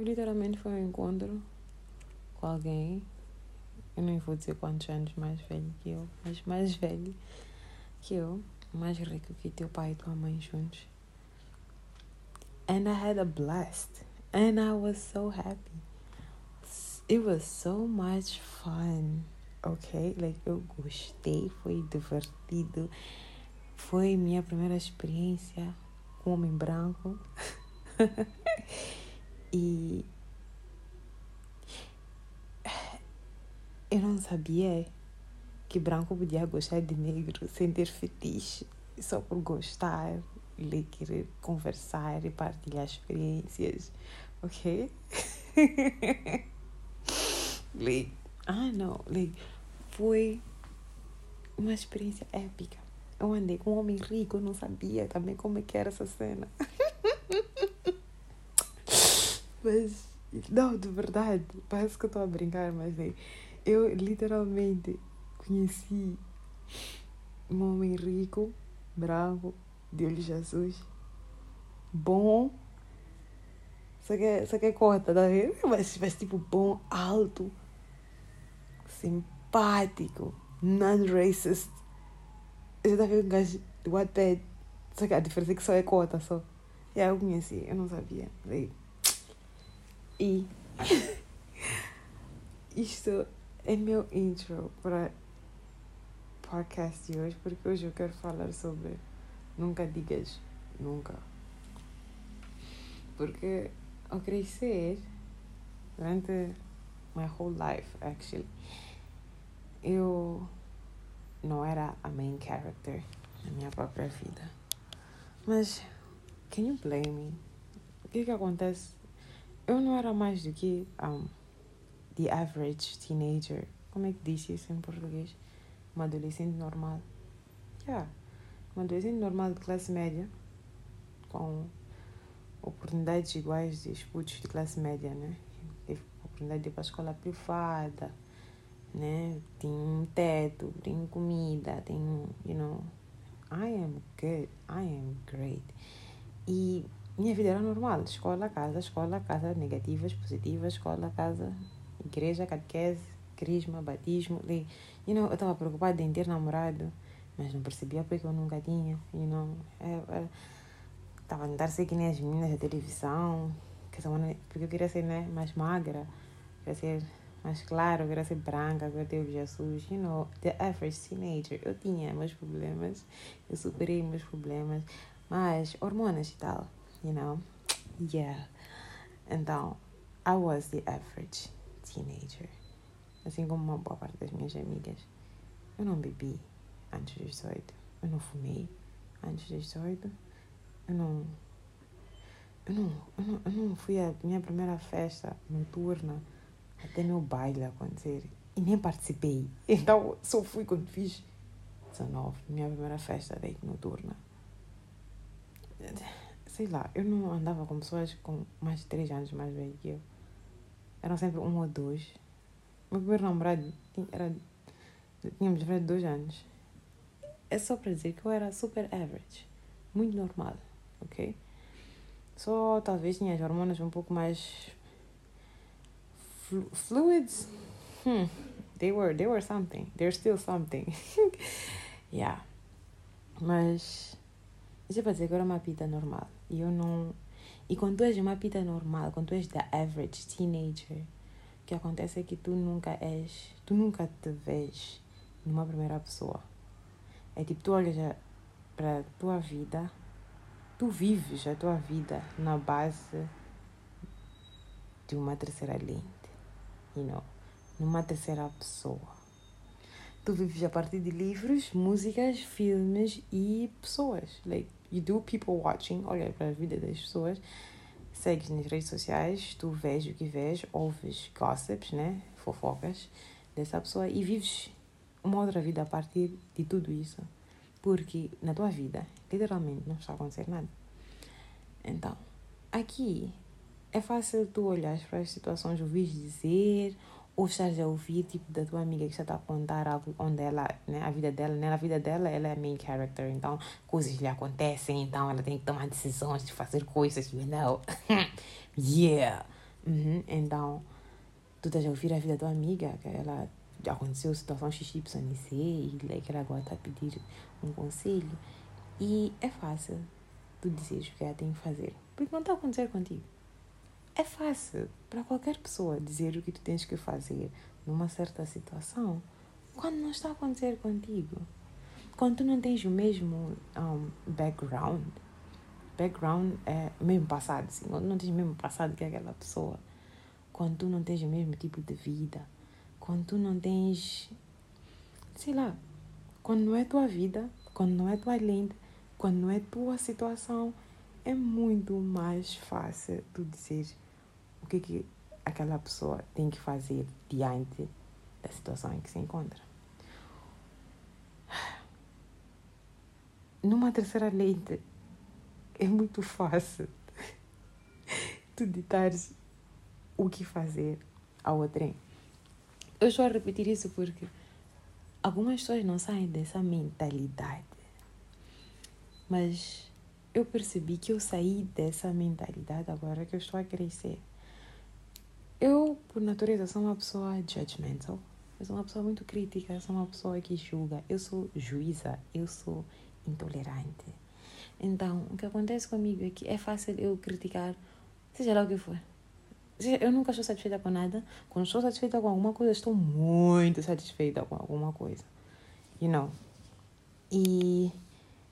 Literalmente foi um encontro com alguém. Eu nem vou dizer quantos anos mais velho que eu, mas mais velho que eu, mais rico que teu pai e tua mãe juntos. And I had a blast. And I was so happy. It was so much fun. Ok? Like, eu gostei, foi divertido. Foi minha primeira experiência com homem branco. e eu não sabia que branco podia gostar de negro sem ter fetiche, só por gostar, e querer conversar e partilhar experiências, ok? like, ah não, like, foi uma experiência épica. Eu andei com um homem rico, eu não sabia também como é que era essa cena. mas, não, de verdade, parece que eu estou a brincar, mas é, eu literalmente conheci um homem rico, branco, de olhos azuis, bom, só que, só que é corta, tá vendo? Mas, mas tipo, bom, alto, simpático, non-racist. Eu já vi um gajo do Wattpad, só que a diferença é que só é cota, só. E aí eu conheci, eu não sabia. E isto é meu intro para podcast de hoje, porque hoje eu quero falar sobre nunca digas nunca. Porque ao crescer, durante my whole life, actually, eu não era a main character na minha própria vida. Mas, can you blame me? O que que acontece? Eu não era mais do que um, the average teenager. Como é que diz isso em português? Uma adolescente normal. Yeah. Uma adolescente normal de classe média, com oportunidades iguais de estudos de classe média, né? Teve oportunidade de ir para a escola privada, né? Tem um teto, tem comida, tem, you know, I am good, I am great. E minha vida era normal, escola, casa, escola, casa, negativas, positivas, escola, casa, igreja, catequese, crisma, batismo. E, you know, eu estava preocupada em ter namorado, mas não percebia porque eu nunca tinha, you know. Estava é, é, a tentar ser que nem as meninas da televisão, que são, porque eu queria ser né, mais magra, queria ser mais claro, eu queria ser branca, queria ter Jesus, you know, the average teenager. Eu tinha meus problemas, eu superei meus problemas, mas hormonas e tal, you know. Yeah. Então, I was the average teenager. Assim como uma boa parte das minhas amigas. Eu não bebi antes dos 18. Eu não fumei antes dos 18. Eu não. Eu não, eu não, eu não fui à minha primeira festa noturna até meu baile acontecer e nem participei. Então só fui quando fiz 19, minha primeira festa de noturna. Sei lá, eu não andava com pessoas com mais de 3 anos mais velho que eu. Eram sempre um ou dois. Meu primeiro namorado era. Tínhamos de dois anos. É só para dizer que eu era super average. Muito normal, ok? Só talvez tinha as hormonas um pouco mais fluids hmm, they were they were something they're still something yeah mas é para dizer que era uma pita normal e eu não e quando tu és uma pita normal quando tu és da average teenager o que acontece é que tu nunca és tu nunca te vês numa primeira pessoa é tipo tu olhas para a tua vida tu vives a tua vida na base de uma terceira linha you know, numa terceira pessoa. Tu vives a partir de livros, músicas, filmes e pessoas. Like, you do people watching, olha para a vida das pessoas, segues nas redes sociais, tu vês o que vês, ouves gossips, né? Fofocas dessa pessoa e vives uma outra vida a partir de tudo isso. Porque na tua vida, literalmente, não está a acontecer nada. Então, aqui é fácil tu olhar para as situações, ouvir dizer, ou estás a ouvir tipo da tua amiga que está a contar algo onde ela, né, a vida dela, né, a vida dela, ela é main character, então coisas lhe acontecem, então ela tem que tomar decisões de fazer coisas, you know. yeah. Uhum, então, tu estás a ouvir a vida da tua amiga, que ela aconteceu situação XY e like, ela agora está a pedir um conselho. E é fácil tu dizeres o que ela tem que fazer, porque não está a acontecer contigo. É fácil para qualquer pessoa dizer o que tu tens que fazer numa certa situação quando não está a acontecer contigo. Quando tu não tens o mesmo um, background, background é mesmo passado, quando não tens o mesmo passado que aquela pessoa, quando tu não tens o mesmo tipo de vida, quando tu não tens, sei lá, quando não é tua vida, quando não é tua lente, quando não é tua situação, é muito mais fácil tu dizer o que, que aquela pessoa tem que fazer diante da situação em que se encontra. Numa terceira lente, é muito fácil tu ditares o que fazer ao outro. Eu estou a repetir isso porque algumas pessoas não saem dessa mentalidade mas eu percebi que eu saí dessa mentalidade agora que eu estou a crescer. Eu, por natureza, sou uma pessoa judgmental. Eu sou uma pessoa muito crítica, eu sou uma pessoa que julga. Eu sou juíza, eu sou intolerante. Então, o que acontece comigo é que é fácil eu criticar, seja lá o que for. Eu nunca estou satisfeita com nada. Quando estou satisfeita com alguma coisa, estou muito satisfeita com alguma coisa. You know? E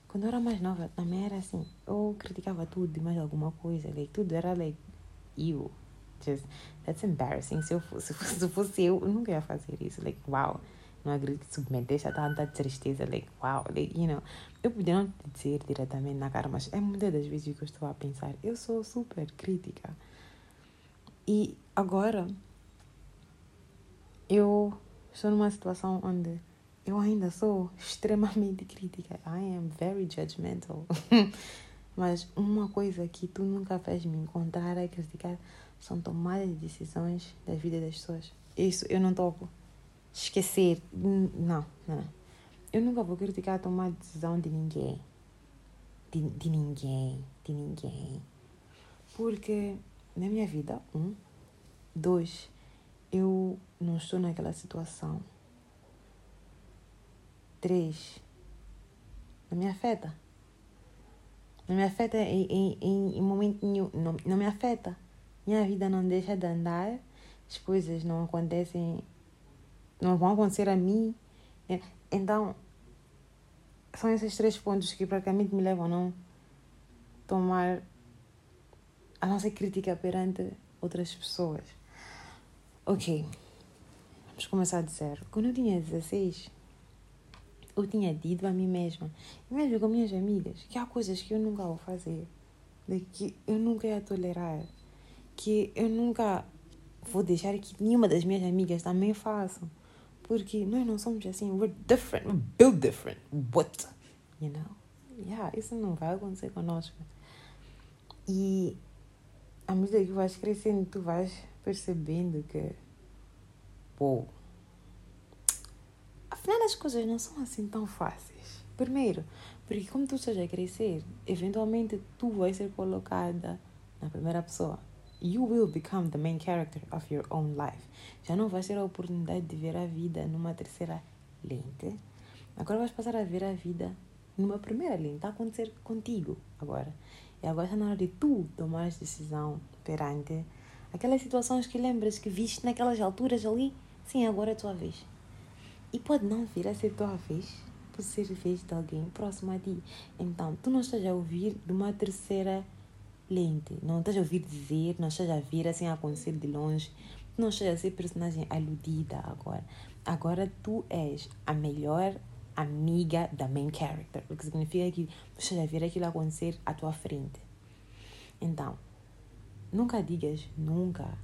quando eu era mais nova, também era assim. Eu criticava tudo e mais alguma coisa. Like, tudo era like, you. Just, that's embarrassing. Se, eu fosse, se fosse eu, eu nunca ia fazer isso. Like, wow. Não acredito que submeteste a tanta tristeza. Like, wow. Like, you know. Eu podia não te dizer diretamente na cara, mas é muitas das vezes que eu estou a pensar. Eu sou super crítica. E agora, eu estou numa situação onde eu ainda sou extremamente crítica. I am very judgmental. Mas uma coisa que tu nunca fez me encontrar a criticar são tomadas de decisões da vida das pessoas. Isso eu não toco. Esquecer. Não, não. Eu nunca vou criticar a tomada de decisão de ninguém. De, de ninguém. De ninguém. Porque na minha vida, um. Dois, eu não estou naquela situação três. Não me afeta. Não me afeta em, em, em, em momento nenhum. Não, não me afeta. Minha vida não deixa de andar. As coisas não acontecem. Não vão acontecer a mim. É, então, são esses três pontos que praticamente me levam a não tomar a nossa crítica perante outras pessoas. Ok, vamos começar de zero. Quando eu tinha 16, eu tinha dito a mim mesma, mesmo com minhas amigas, que há coisas que eu nunca vou fazer, que eu nunca ia tolerar, que eu nunca vou deixar que nenhuma das minhas amigas também façam. Porque nós não somos assim, we're different, we're built different. What? You know? Yeah, isso não vai acontecer conosco. E à medida que vais crescendo, tu vais percebendo que, pô, Afinal, as coisas não são assim tão fáceis. Primeiro, porque como tu estás a crescer, eventualmente tu vais ser colocada na primeira pessoa. You will become the main character of your own life. Já não vais ter a oportunidade de ver a vida numa terceira lente. Agora vais passar a ver a vida numa primeira lente. Está a acontecer contigo agora. E agora está na hora de tu tomar decisão perante aquelas situações que lembras que viste naquelas alturas ali. Sim, agora é a tua vez. E pode não vir a ser tua vez, pode ser vez de alguém próximo a ti. Então, tu não estás a ouvir de uma terceira lente. Não estás a ouvir dizer, não estás a ver assim acontecer de longe. Não estás a ser personagem aludida agora. Agora tu és a melhor amiga da main character. O que significa que tu estás a ver aquilo acontecer à tua frente. Então, nunca digas nunca.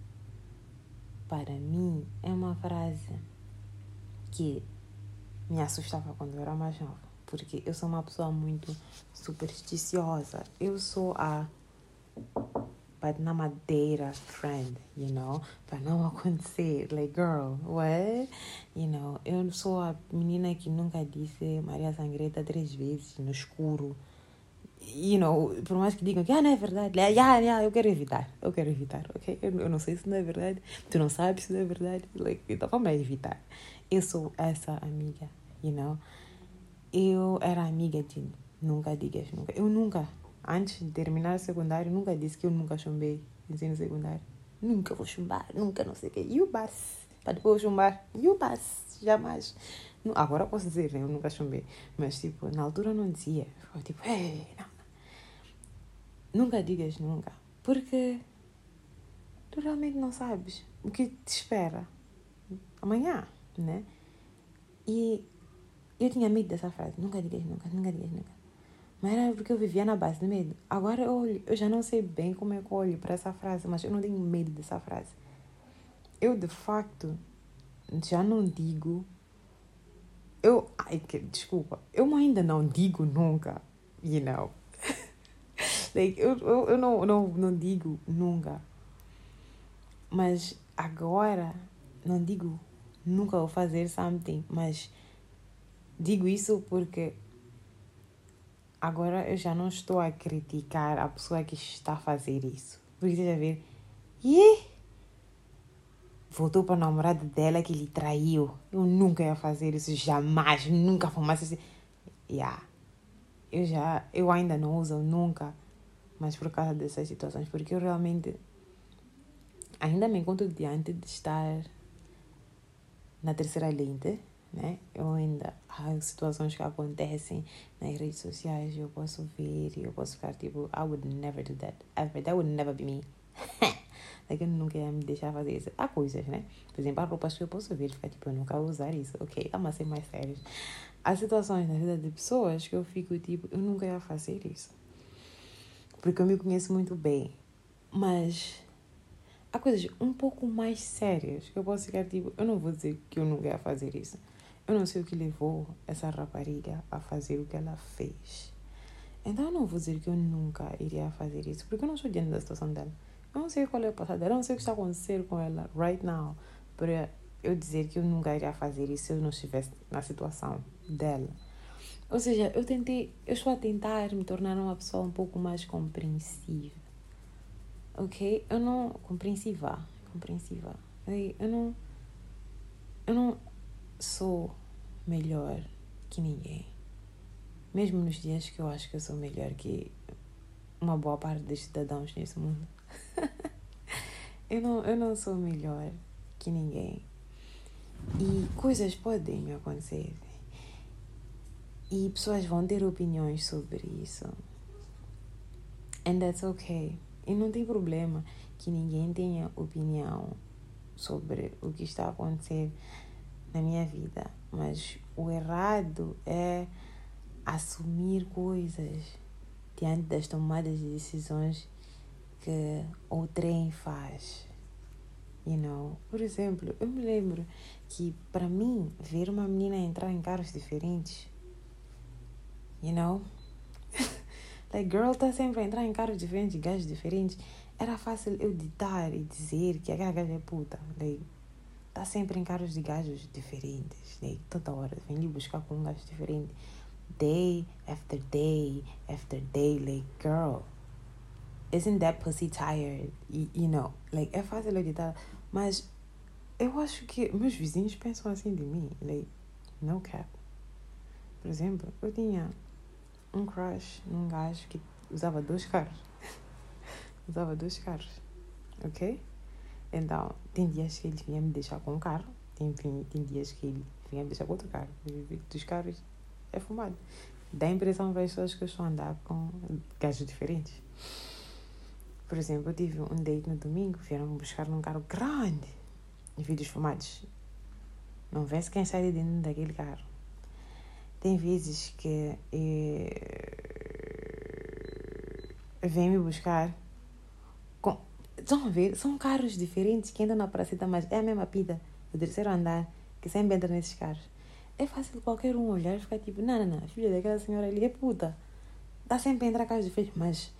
Para mim, é uma frase que me assustava quando eu era mais nova. Porque eu sou uma pessoa muito supersticiosa. Eu sou a but na madeira friend, you know, para não acontecer, like girl, what, you know, eu sou a menina que nunca disse Maria Sangreta três vezes no escuro, you know, por mais que digam que ah, não é verdade, ah, yeah, yeah, eu quero evitar, eu quero evitar, ok? Eu, não sei se não é verdade, tu não sabes se não é verdade, like, então vamos evitar. Eu sou essa amiga, you know? Eu era amiga de nunca digas nunca. Eu nunca, antes de terminar o secundário, nunca disse que eu nunca chumbei ensino secundário. Nunca vou chumbar, nunca não sei o quê. E o para depois chumbar, e o bus, jamais. Agora posso dizer? Eu nunca chumbei. Mas, tipo, na altura não dizia. Tipo, ei, não. Nunca digas nunca. Porque tu realmente não sabes o que te espera amanhã, né? E eu tinha medo dessa frase. Nunca digas nunca, nunca digas nunca. Mas era porque eu vivia na base do medo. Agora eu olho, eu já não sei bem como é que eu olho para essa frase, mas eu não tenho medo dessa frase. Eu, de facto, já não digo. Eu. Ai, que, desculpa. Eu ainda não digo nunca, you know. Like, eu, eu, eu não, não, não digo nunca. Mas agora, não digo nunca vou fazer something, mas digo isso porque agora eu já não estou a criticar a pessoa que está a fazer isso. Porque você já e voltou para o namorado dela que lhe traiu. Eu nunca ia fazer isso, jamais, nunca fumasse assim. Yeah. Eu já, eu ainda não uso nunca, mas por causa dessas situações, porque eu realmente ainda me encontro diante de estar na terceira lente né? Eu ainda há situações que acontecem nas redes sociais, eu posso ver eu posso ficar tipo, I would never do that, ever, that would never be me. like, eu nunca ia me deixar fazer isso. Há coisas, né? Por exemplo, há roupas que eu posso ver ficar tipo, eu nunca vou usar isso, ok? Ser mais sérios. Há situações na vida de pessoas que eu fico tipo, eu nunca ia fazer isso. Porque eu me conheço muito bem. Mas há coisas um pouco mais sérias que eu posso ficar tipo, eu não vou dizer que eu nunca ia fazer isso. Eu não sei o que levou essa rapariga a fazer o que ela fez. Então eu não vou dizer que eu nunca iria fazer isso, porque eu não estou diante da situação dela. Eu não sei qual é o passado dela, eu não sei o que está acontecendo com ela right now, para eu dizer que eu nunca iria fazer isso se eu não estivesse na situação dela. Ou seja, eu tentei, eu estou a tentar me tornar uma pessoa um pouco mais compreensiva. Ok? Eu não. compreensiva. Compreensiva. Eu não. Eu não sou melhor que ninguém. Mesmo nos dias que eu acho que eu sou melhor que uma boa parte dos cidadãos nesse mundo. eu, não, eu não sou melhor que ninguém. E coisas podem acontecer. E pessoas vão ter opiniões sobre isso. And that's okay. E não tem problema que ninguém tenha opinião sobre o que está acontecendo na minha vida, mas o errado é assumir coisas diante das tomadas de decisões que o trem faz. You know? Por exemplo, eu me lembro que para mim ver uma menina entrar em carros diferentes, you know? like girl tá sempre a entrar em carros diferentes, gajos diferentes. Era fácil eu ditar e dizer que aquela gaja é puta. Like, Tá sempre em carros de gajos diferentes, né? Toda hora vem lhe buscar com um gajo diferente. Day after day after day, like, girl, isn't that pussy tired? You, you know, like, é fácil editar, mas eu acho que meus vizinhos pensam assim de mim, like, no cap. Por exemplo, eu tinha um crush num gajo que usava dois carros. usava dois carros, ok? Então, tem dias que ele vinha me deixar com um carro, tem, tem dias que ele vinha me deixar com outro carro. Dos carros é fumado. Dá a impressão para as pessoas que eu estou a andar com gajos diferentes. Por exemplo, eu tive um date no domingo, vieram me buscar num carro grande vídeos fumados. Não vê-se quem sai de dentro daquele carro. Tem vezes que eh, vem me buscar Estão a ver? São carros diferentes que andam na praceta, mas é a mesma pida do terceiro andar que sempre entra nesses carros. É fácil qualquer um olhar e ficar tipo, não, não, não, filha daquela senhora ali é puta. Dá sempre a entrar carros diferentes, mas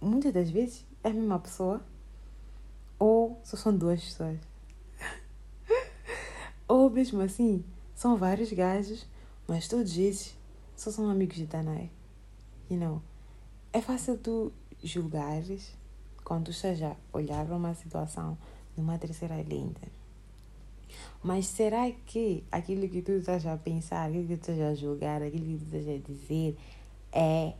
muitas das vezes é a mesma pessoa ou só são duas pessoas. ou mesmo assim, são vários gajos, mas todos esses só são amigos de Tanai. You know? é fácil tu julgares quando tu estás a olhar para uma situação numa terceira lente. Mas será que aquilo que tu estás a pensar, aquilo que tu estás a julgar, aquilo que tu estás a dizer é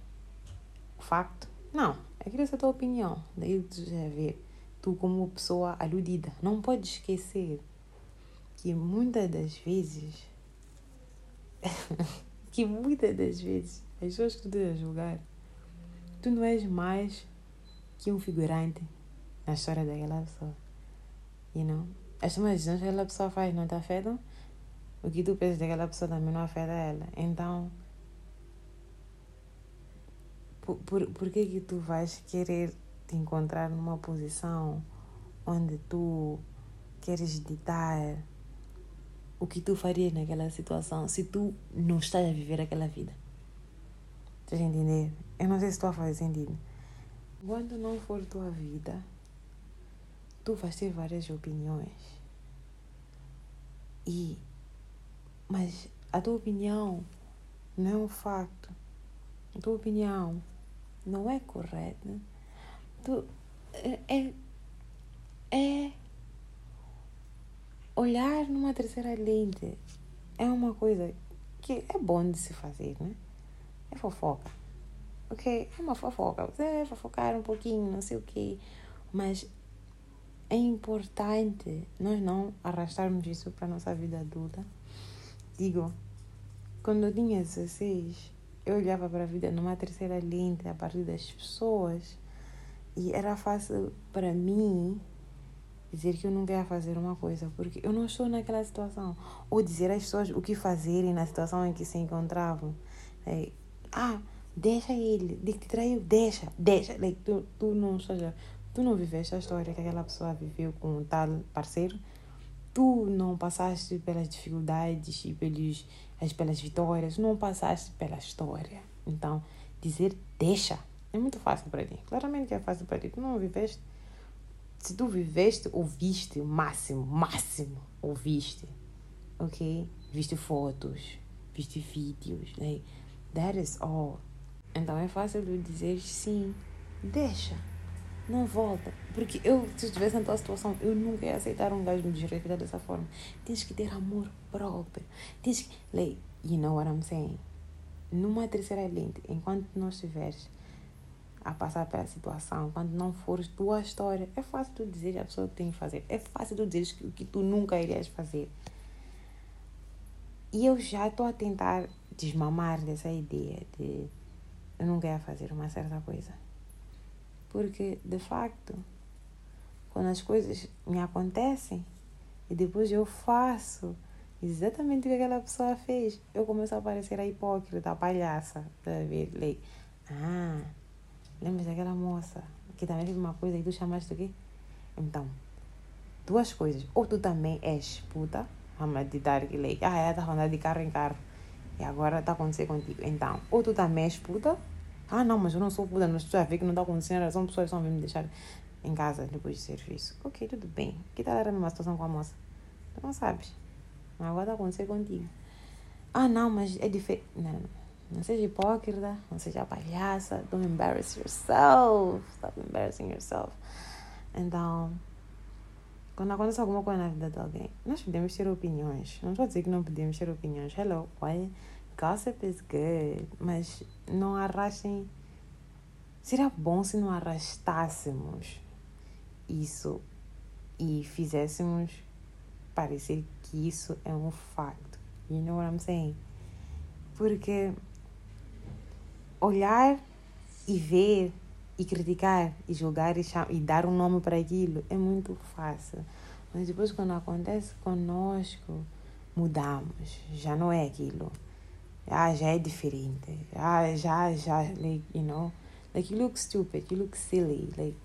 facto? Não, aquilo é a tua opinião, daí tu estás a ver. Tu como pessoa aludida, não pode esquecer que muitas das vezes que muitas das vezes as pessoas que tu estás a julgar, tu não és mais que um figurante na história daquela pessoa. You know? As decisões que aquela pessoa faz não te afetam, o que tu pensas daquela pessoa também não afeta ela. Então, por, por, por que que tu vais querer te encontrar numa posição onde tu queres ditar o que tu farias naquela situação se tu não estás a viver aquela vida? Estás a entender? Eu não sei se estou a fazer sentido. Quando não for tua vida, tu vais ter várias opiniões. E mas a tua opinião não é um facto. A tua opinião não é correta. Tu, é, é, é olhar numa terceira lente. É uma coisa que é bom de se fazer, né? É fofoca. Ok? É uma fofoca. Você vai fofocar um pouquinho, não sei o quê. Mas é importante nós não arrastarmos isso para a nossa vida adulta. Digo, quando eu tinha 16, eu olhava para a vida numa terceira lente a partir das pessoas e era fácil para mim dizer que eu nunca ia fazer uma coisa porque eu não estou naquela situação ou dizer às pessoas o que fazerem na situação em que se encontravam. É, ah, deixa ele, de que traiu, deixa, deixa. Like, tu, tu não estás Tu não viveste a história que aquela pessoa viveu com um tal parceiro. Tu não passaste pelas dificuldades e pelos, pelas vitórias. Não passaste pela história. Então, dizer deixa é muito fácil para ti. Claramente que é fácil para ti. Tu não viveste. Se tu viveste, ouviste o máximo, máximo, ouviste. Ok? Viste fotos, viste vídeos. Like, that is all. Então é fácil dizer sim, deixa não volta. Porque eu, se estivesse na tua situação, eu nunca ia aceitar um gajo me desrespeitar dessa forma. Tens que ter amor próprio. Tens que. Like, you know what I'm saying? Numa terceira lente, enquanto não estiveres a passar pela situação, quando não fores tua história, é fácil tu dizer a pessoa que tem que fazer. É fácil tu dizer o que tu nunca irias fazer. E eu já estou a tentar desmamar dessa ideia de eu nunca ia fazer uma certa coisa. Porque, de facto, quando as coisas me acontecem e depois eu faço exatamente o que aquela pessoa fez, eu começo a parecer a hipócrita, a palhaça. Tá ver? Like, ah, lembras daquela moça que também fez uma coisa e tu chamaste o quê? Então, duas coisas. Ou tu também és puta, vamos ditar que like, ah, ela tá andando de carro em carro e agora tá acontecendo contigo. Então, ou tu também és puta ah, não, mas eu não sou puta, mas tu já vê que não está acontecendo, são pessoas que estão me deixar em casa depois de serviço. Ok, tudo bem. Que tal era a mesma situação com a moça? Tu não sabes. Mas agora está acontecendo contigo. Ah, não, mas é diferente. Não, não seja hipócrita, não seja palhaça. Don't embarrass yourself. Stop embarrassing yourself. Então, quando acontece alguma coisa na vida de alguém, nós podemos ter opiniões. Não estou dizer que não podemos ter opiniões. Hello, why? Gossip is good, mas não arrastem. Seria bom se não arrastássemos isso e fizéssemos parecer que isso é um facto. You know what I'm saying? Porque olhar e ver e criticar e julgar e, e dar um nome para aquilo é muito fácil. Mas depois quando acontece conosco, mudamos. Já não é aquilo ah, já é diferente. Ah, já, já, like, you know, like you look stupid, you look silly, like,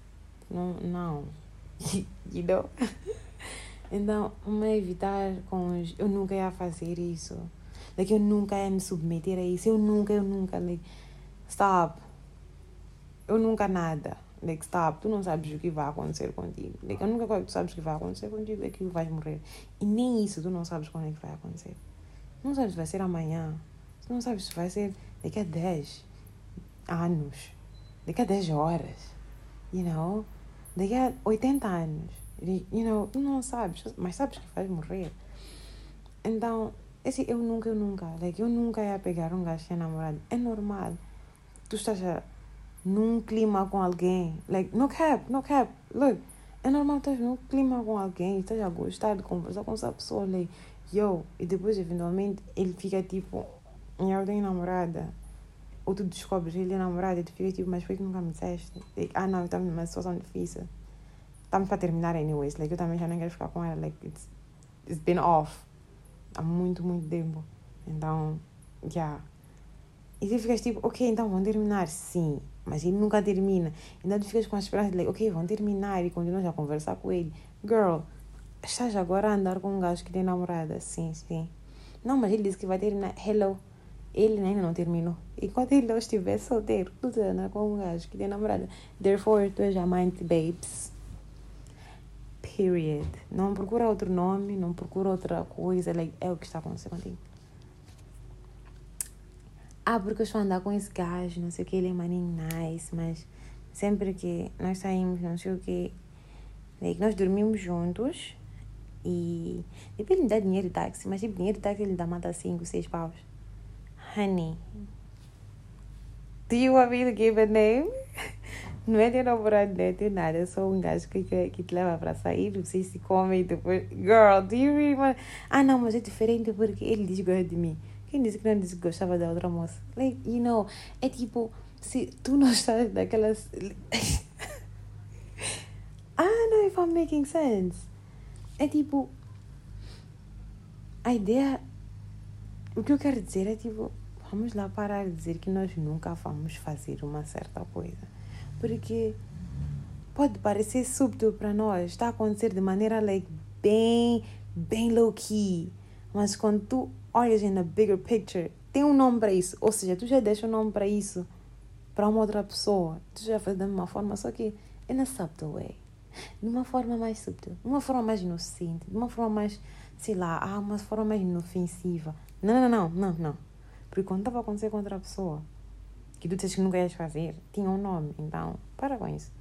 não, não, you know. então, vamos evitar com os, eu nunca ia fazer isso, like, eu nunca ia me submeter a isso, eu nunca, eu nunca, like, stop, eu nunca nada. Like, stop, tu não sabes o que vai acontecer contigo. Like, a única coisa que tu sabes que vai acontecer contigo é que vais morrer. E nem isso tu não sabes quando é que vai acontecer. Não sabes se vai ser amanhã, não sabes se vai ser daqui a 10 anos. daqui a 10 horas, you know, daqui a 80 anos, you know, não sabes, mas sabes que vais morrer. Então, esse eu nunca, eu nunca, like, eu nunca ia pegar um gajo namorado. É normal. Tu estás a, num clima com alguém, like, no cap, no cap, look, é normal estás num clima com alguém, estás a gostar de conversar com essa pessoa, like, yo, e depois eventualmente ele fica tipo, eu tenho namorada, ou tu descobres ele é namorado e tu fica tipo, mas por que nunca me disseste? Like, ah não, estava numa situação difícil. Estamos para terminar anyways, like, eu também já nem quero ficar com ela, like, it's, it's been off há muito, muito tempo. Então, já. Yeah. E tu ficas tipo, ok, então vão terminar, sim, mas ele nunca termina. Então tu ficas com a esperança de, like, ok, vão terminar e continuas a conversar com ele. Girl, estás agora a andar com um gajo que tem namorada? Sim, sim. Não, mas ele disse que vai terminar. Hello. Ele ainda não terminou. E quando ele não estiver solteiro, tu tá andar com um gajo que tem namorada. Therefore, tu és amante, babes. Period. Não procura outro nome, não procura outra coisa. Like, é o que está acontecendo contigo. Ah, porque eu estou a andar com esse gajo, não sei o que, ele é maninho nice, mas sempre que nós saímos, não sei o que, nós dormimos juntos e depois ele me dá dinheiro de táxi, mas tipo, dinheiro de táxi ele dá mata 5, 6 paus. Honey, do you want me to give a name? Não é teu namorado, não é teu nada. É só um gajo que, que, que te leva para sair. Vocês se comem e depois. Girl, do you really want... Ah, não, mas é diferente porque ele diz gosta de mim. Quem disse que não disse que gostava da outra moça? Like, you know, é tipo, se tu não estás daquelas. I don't know if I'm making sense. É tipo. A ideia. O que eu quero dizer é tipo. Vamos lá parar de dizer que nós nunca vamos fazer uma certa coisa. Porque pode parecer súbito para nós. Está a acontecer de maneira like, bem, bem low key. Mas quando tu olhas na bigger picture, tem um nome para isso. Ou seja, tu já deixa um nome para isso para uma outra pessoa. Tu já faz da mesma forma, só que in a subtle way. De uma forma mais subtil, de uma forma mais inocente, de uma forma mais, sei lá, ah, uma forma mais inofensiva. Não, não, não, não, não. Porque quando estava a acontecer com outra pessoa, que tu disseste que nunca ias fazer, tinha um nome. Então, para com isso.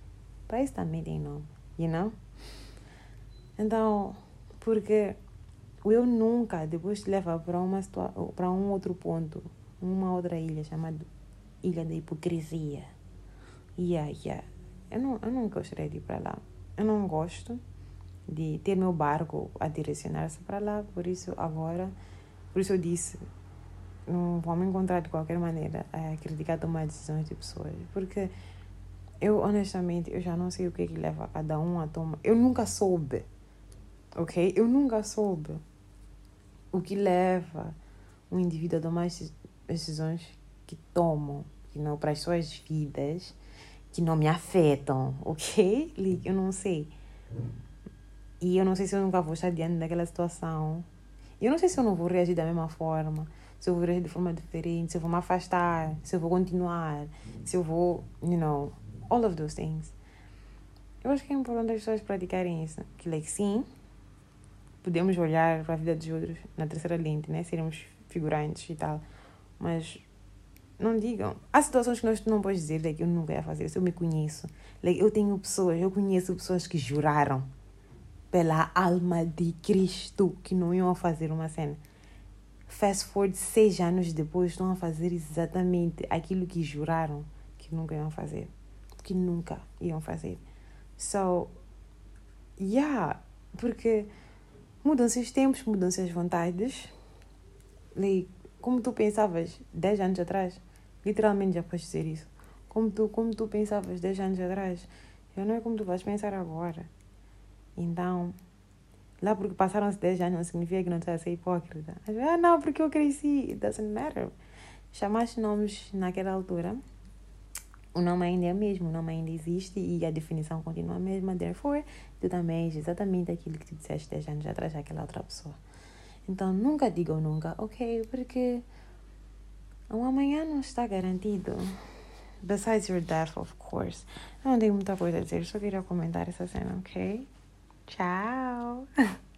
Para isso também tem nome, you know? Então, porque o eu nunca depois te leva para uma para um outro ponto, uma outra ilha chamada Ilha da Hipocrisia. Yeah, yeah. Eu não, eu não gostaria de ir para lá. Eu não gosto de ter meu barco a direcionar-se para lá, por isso agora, por isso eu disse, não vou me encontrar de qualquer maneira a criticar tomar decisões de pessoas. Porque eu, honestamente, eu já não sei o que, é que leva cada um a tomar. Eu nunca soube, ok? Eu nunca soube o que leva um indivíduo a tomar decisões que tomam, que não para as suas vidas, que não me afetam, ok? Eu não sei. E eu não sei se eu nunca vou estar diante daquela situação. Eu não sei se eu não vou reagir da mesma forma se eu vou ver de forma diferente, se eu vou me afastar, se eu vou continuar, se eu vou, you know, all of those things. Eu acho que é importante as pessoas praticarem isso. Que, like, sim, podemos olhar para a vida dos outros na terceira lente, né? Seremos figurantes e tal. Mas não digam. Há situações que nós não podemos dizer like, eu nunca ia fazer isso, eu me conheço. Like, eu tenho pessoas, eu conheço pessoas que juraram pela alma de Cristo que não iam fazer uma cena fast forward seis anos depois, estão a fazer exatamente aquilo que juraram que nunca iam fazer. Que nunca iam fazer. So, yeah, porque mudam-se os tempos, mudam-se as vontades. Like, como tu pensavas dez anos atrás, literalmente já podes dizer isso. Como tu, como tu pensavas dez anos atrás, já não é como tu vais pensar agora. Então, Lá porque passaram-se 10 anos não significa que não está a ser hipócrita. Ah, não, porque eu cresci. It doesn't matter. Chamaste nomes naquela altura. O nome ainda é o mesmo, o nome ainda existe e a definição continua a mesma. Therefore, tu também és exatamente aquilo que tu disseste 10 anos atrás àquela outra pessoa. Então, nunca digam nunca, ok? Porque o amanhã não está garantido. Besides your death, of course. Não tenho muita coisa a dizer, só queria comentar essa cena, ok? Ciao.